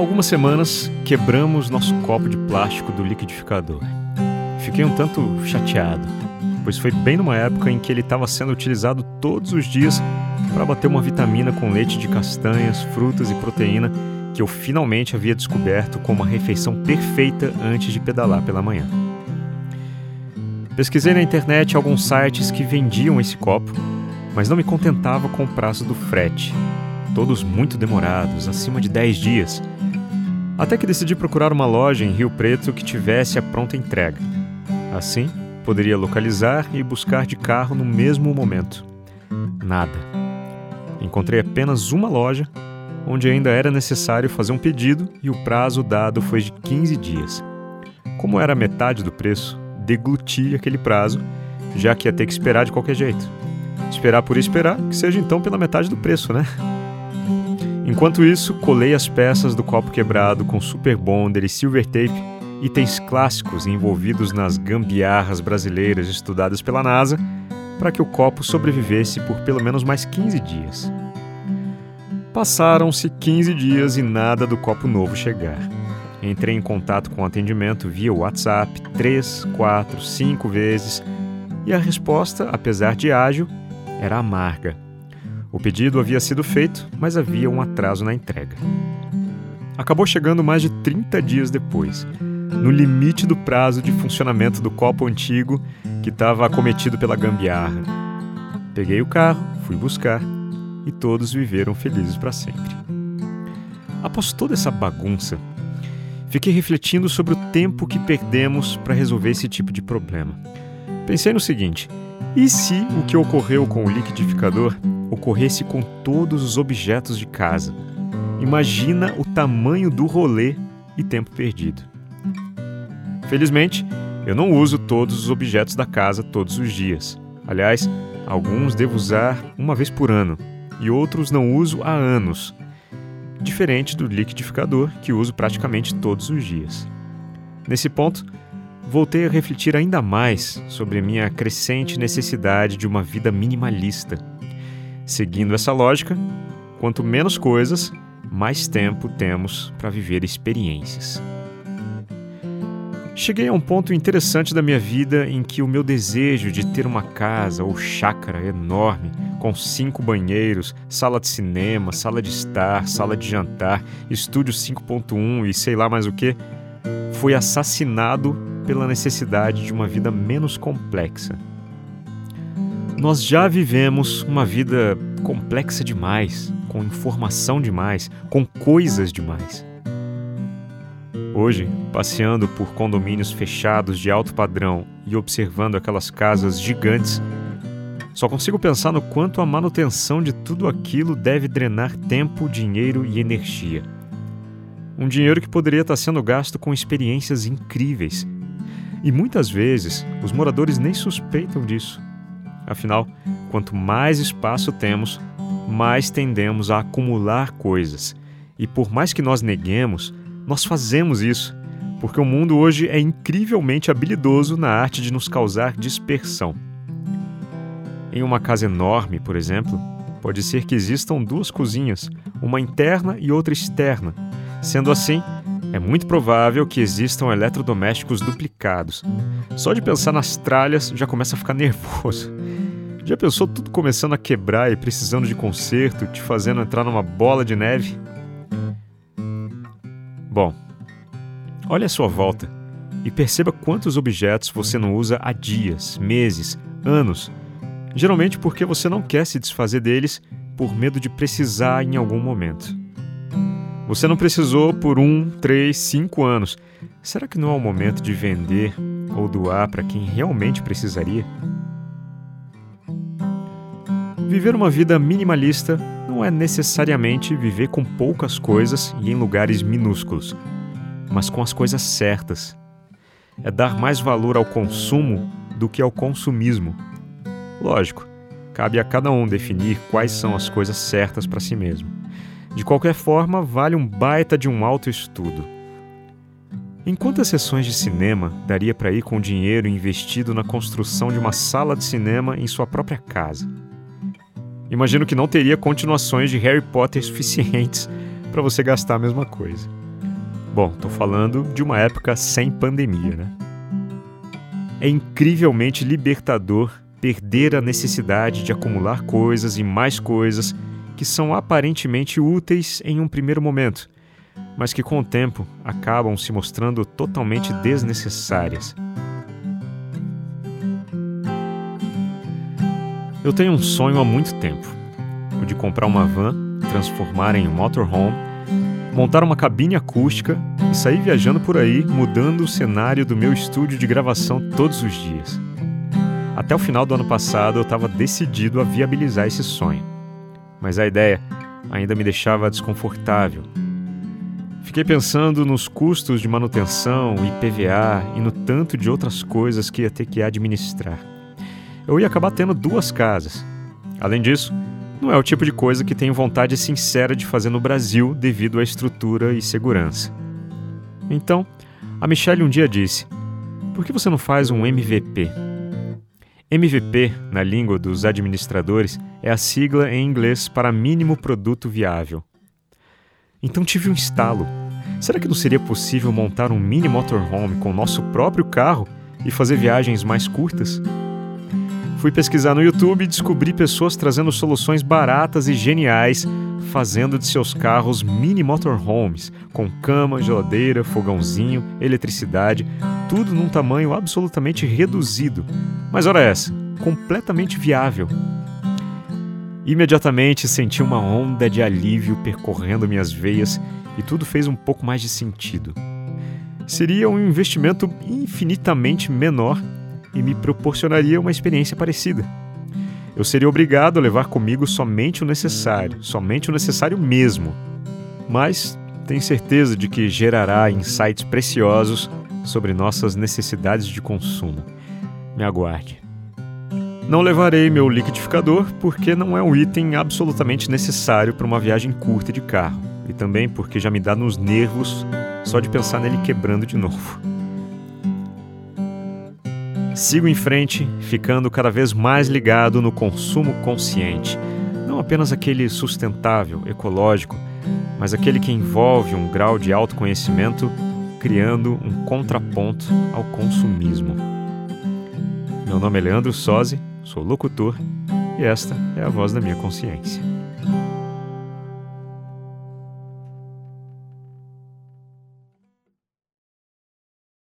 algumas semanas, quebramos nosso copo de plástico do liquidificador. Fiquei um tanto chateado, pois foi bem numa época em que ele estava sendo utilizado todos os dias para bater uma vitamina com leite de castanhas, frutas e proteína que eu finalmente havia descoberto como uma refeição perfeita antes de pedalar pela manhã. Pesquisei na internet alguns sites que vendiam esse copo, mas não me contentava com o prazo do frete, todos muito demorados, acima de 10 dias. Até que decidi procurar uma loja em Rio Preto que tivesse a pronta entrega. Assim, poderia localizar e buscar de carro no mesmo momento. Nada. Encontrei apenas uma loja onde ainda era necessário fazer um pedido e o prazo dado foi de 15 dias. Como era metade do preço, degluti aquele prazo, já que ia ter que esperar de qualquer jeito. Esperar por esperar, que seja então pela metade do preço, né? Enquanto isso, colei as peças do copo quebrado com super bonder e silver tape, itens clássicos envolvidos nas gambiarras brasileiras estudadas pela NASA, para que o copo sobrevivesse por pelo menos mais 15 dias. Passaram-se 15 dias e nada do copo novo chegar. Entrei em contato com o atendimento via WhatsApp três, quatro, cinco vezes e a resposta, apesar de ágil, era amarga. O pedido havia sido feito, mas havia um atraso na entrega. Acabou chegando mais de 30 dias depois, no limite do prazo de funcionamento do copo antigo que estava acometido pela gambiarra. Peguei o carro, fui buscar e todos viveram felizes para sempre. Após toda essa bagunça, fiquei refletindo sobre o tempo que perdemos para resolver esse tipo de problema. Pensei no seguinte: e se o que ocorreu com o liquidificador ocorresse com todos os objetos de casa? Imagina o tamanho do rolê e tempo perdido. Felizmente, eu não uso todos os objetos da casa todos os dias. Aliás, alguns devo usar uma vez por ano, e outros não uso há anos, diferente do liquidificador que uso praticamente todos os dias. Nesse ponto, voltei a refletir ainda mais sobre minha crescente necessidade de uma vida minimalista. Seguindo essa lógica, quanto menos coisas, mais tempo temos para viver experiências. Cheguei a um ponto interessante da minha vida em que o meu desejo de ter uma casa ou chácara enorme, com cinco banheiros, sala de cinema, sala de estar, sala de jantar, estúdio 5.1 e sei lá mais o que, foi assassinado pela necessidade de uma vida menos complexa. Nós já vivemos uma vida complexa demais, com informação demais, com coisas demais. Hoje, passeando por condomínios fechados de alto padrão e observando aquelas casas gigantes, só consigo pensar no quanto a manutenção de tudo aquilo deve drenar tempo, dinheiro e energia. Um dinheiro que poderia estar sendo gasto com experiências incríveis. E muitas vezes os moradores nem suspeitam disso. Afinal, quanto mais espaço temos, mais tendemos a acumular coisas. E por mais que nós neguemos, nós fazemos isso, porque o mundo hoje é incrivelmente habilidoso na arte de nos causar dispersão. Em uma casa enorme, por exemplo, pode ser que existam duas cozinhas, uma interna e outra externa. Sendo assim, é muito provável que existam eletrodomésticos duplicados. Só de pensar nas tralhas já começa a ficar nervoso. Já pensou tudo começando a quebrar e precisando de conserto, te fazendo entrar numa bola de neve? Bom, olhe à sua volta e perceba quantos objetos você não usa há dias, meses, anos, geralmente porque você não quer se desfazer deles por medo de precisar em algum momento. Você não precisou por um, três, cinco anos. Será que não é o momento de vender ou doar para quem realmente precisaria? Viver uma vida minimalista não é necessariamente viver com poucas coisas e em lugares minúsculos, mas com as coisas certas. É dar mais valor ao consumo do que ao consumismo. Lógico, cabe a cada um definir quais são as coisas certas para si mesmo. De qualquer forma, vale um baita de um autoestudo. Em quantas sessões de cinema daria para ir com dinheiro investido na construção de uma sala de cinema em sua própria casa? Imagino que não teria continuações de Harry Potter suficientes para você gastar a mesma coisa. Bom, estou falando de uma época sem pandemia, né? É incrivelmente libertador perder a necessidade de acumular coisas e mais coisas que são aparentemente úteis em um primeiro momento, mas que com o tempo acabam se mostrando totalmente desnecessárias. Eu tenho um sonho há muito tempo: o de comprar uma van, transformar em um motorhome montar uma cabine acústica e sair viajando por aí, mudando o cenário do meu estúdio de gravação todos os dias. Até o final do ano passado eu estava decidido a viabilizar esse sonho, mas a ideia ainda me deixava desconfortável. Fiquei pensando nos custos de manutenção, IPVA e no tanto de outras coisas que ia ter que administrar. Eu ia acabar tendo duas casas. Além disso, não é o tipo de coisa que tenho vontade sincera de fazer no Brasil devido à estrutura e segurança. Então, a Michelle um dia disse: Por que você não faz um MVP? MVP, na língua dos administradores, é a sigla em inglês para mínimo produto viável. Então tive um estalo. Será que não seria possível montar um mini motorhome com o nosso próprio carro e fazer viagens mais curtas? Fui pesquisar no YouTube e descobri pessoas trazendo soluções baratas e geniais, fazendo de seus carros mini motorhomes, com cama, geladeira, fogãozinho, eletricidade, tudo num tamanho absolutamente reduzido. Mas ora essa, completamente viável. Imediatamente senti uma onda de alívio percorrendo minhas veias e tudo fez um pouco mais de sentido. Seria um investimento infinitamente menor e me proporcionaria uma experiência parecida. Eu seria obrigado a levar comigo somente o necessário, somente o necessário mesmo. Mas tenho certeza de que gerará insights preciosos sobre nossas necessidades de consumo. Me aguarde. Não levarei meu liquidificador porque não é um item absolutamente necessário para uma viagem curta de carro e também porque já me dá nos nervos só de pensar nele quebrando de novo. Sigo em frente, ficando cada vez mais ligado no consumo consciente, não apenas aquele sustentável, ecológico, mas aquele que envolve um grau de autoconhecimento, criando um contraponto ao consumismo. Meu nome é Leandro Sozzi, sou locutor e esta é a voz da minha consciência.